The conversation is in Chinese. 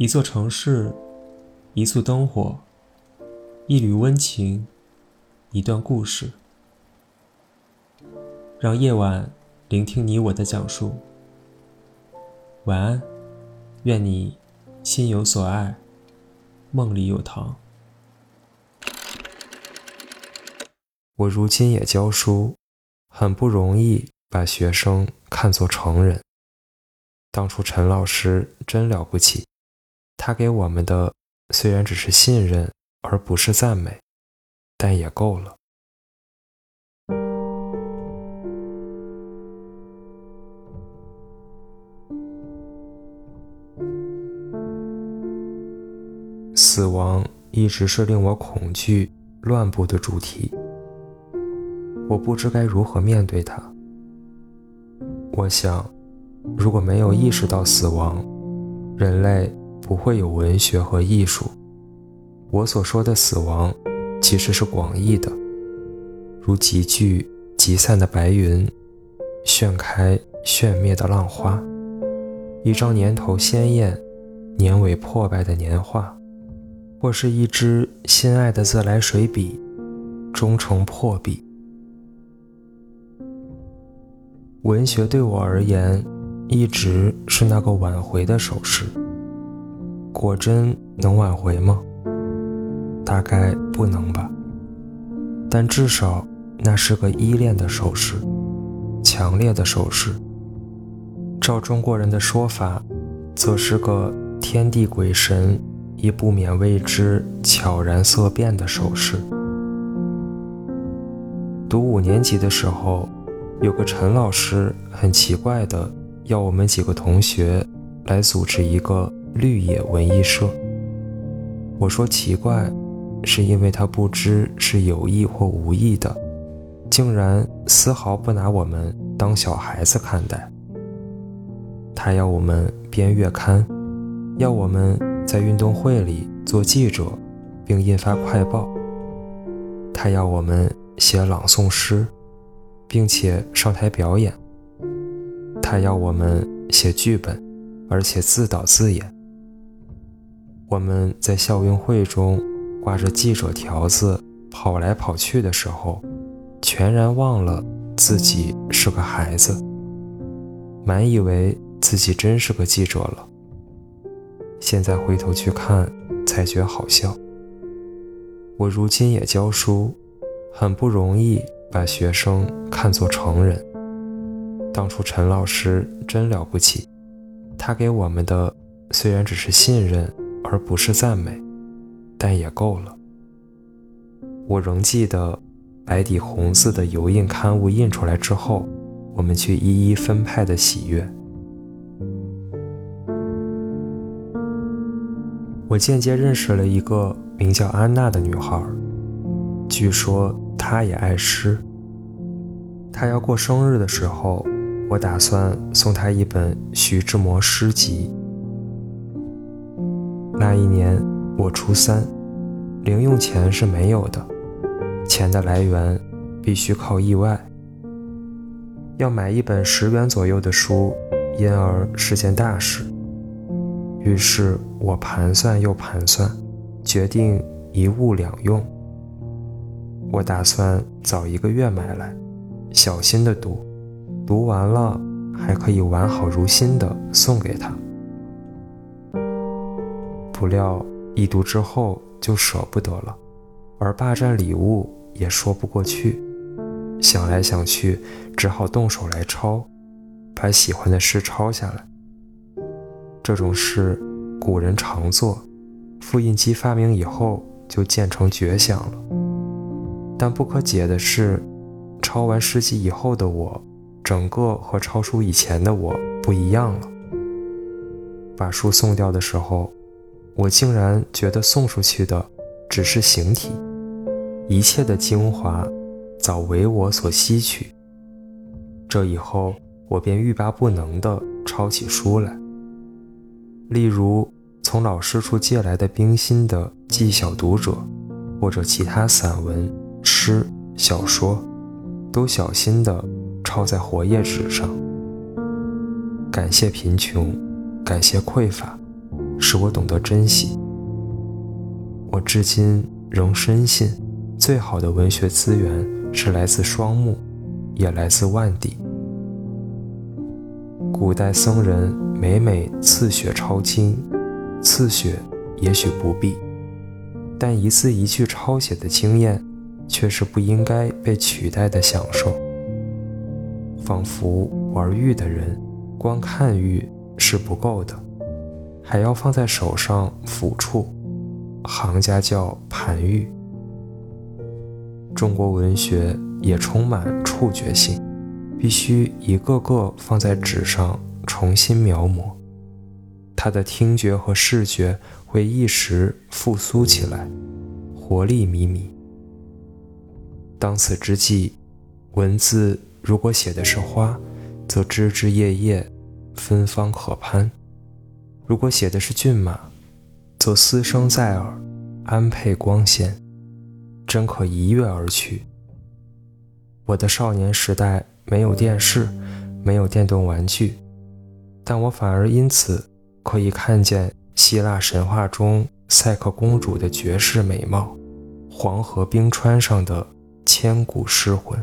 一座城市，一簇灯火，一缕温情，一段故事，让夜晚聆听你我的讲述。晚安，愿你心有所爱，梦里有糖。我如今也教书，很不容易把学生看作成人。当初陈老师真了不起。他给我们的虽然只是信任，而不是赞美，但也够了。死亡一直是令我恐惧、乱步的主题。我不知该如何面对它。我想，如果没有意识到死亡，人类。不会有文学和艺术。我所说的死亡，其实是广义的，如集聚集散的白云，炫开炫灭的浪花，一张年头鲜艳、年尾破败的年画，或是一支心爱的自来水笔，终成破笔。文学对我而言，一直是那个挽回的手势。果真能挽回吗？大概不能吧。但至少那是个依恋的手势，强烈的手势。照中国人的说法，则是个天地鬼神亦不免为之悄然色变的手势。读五年级的时候，有个陈老师很奇怪的要我们几个同学来组织一个。绿野文艺社，我说奇怪，是因为他不知是有意或无意的，竟然丝毫不拿我们当小孩子看待。他要我们编月刊，要我们在运动会里做记者，并印发快报。他要我们写朗诵诗，并且上台表演。他要我们写剧本，而且自导自演。我们在校运会中挂着记者条子跑来跑去的时候，全然忘了自己是个孩子，满以为自己真是个记者了。现在回头去看，才觉好笑。我如今也教书，很不容易把学生看作成人。当初陈老师真了不起，他给我们的虽然只是信任。而不是赞美，但也够了。我仍记得白底红字的油印刊物印出来之后，我们去一一分派的喜悦。我间接认识了一个名叫安娜的女孩，据说她也爱诗。她要过生日的时候，我打算送她一本徐志摩诗集。那一年我初三，零用钱是没有的，钱的来源必须靠意外。要买一本十元左右的书，因而是件大事。于是我盘算又盘算，决定一物两用。我打算早一个月买来，小心的读，读完了还可以完好如新的送给他。不料一读之后就舍不得了，而霸占礼物也说不过去。想来想去，只好动手来抄，把喜欢的诗抄下来。这种事古人常做，复印机发明以后就渐成绝响了。但不可解的是，抄完诗集以后的我，整个和抄书以前的我不一样了。把书送掉的时候。我竟然觉得送出去的只是形体，一切的精华早为我所吸取。这以后，我便欲罢不能地抄起书来，例如从老师处借来的冰心的《记小读者》，或者其他散文、诗、小说，都小心地抄在活页纸上。感谢贫穷，感谢匮乏。使我懂得珍惜。我至今仍深信，最好的文学资源是来自双目，也来自万底。古代僧人每每刺血抄经，刺血也许不必，但一字一句抄写的经验，却是不应该被取代的享受。仿佛玩玉的人，光看玉是不够的，还要放在手上抚触，行家叫盘玉。中国文学也充满触觉性。必须一个个放在纸上重新描摹，他的听觉和视觉会一时复苏起来，活力靡靡。当此之际，文字如果写的是花，则枝枝叶叶芬芳可攀；如果写的是骏马，则嘶声在耳，安配光鲜，真可一跃而去。我的少年时代。没有电视，没有电动玩具，但我反而因此可以看见希腊神话中赛克公主的绝世美貌，黄河冰川上的千古诗魂。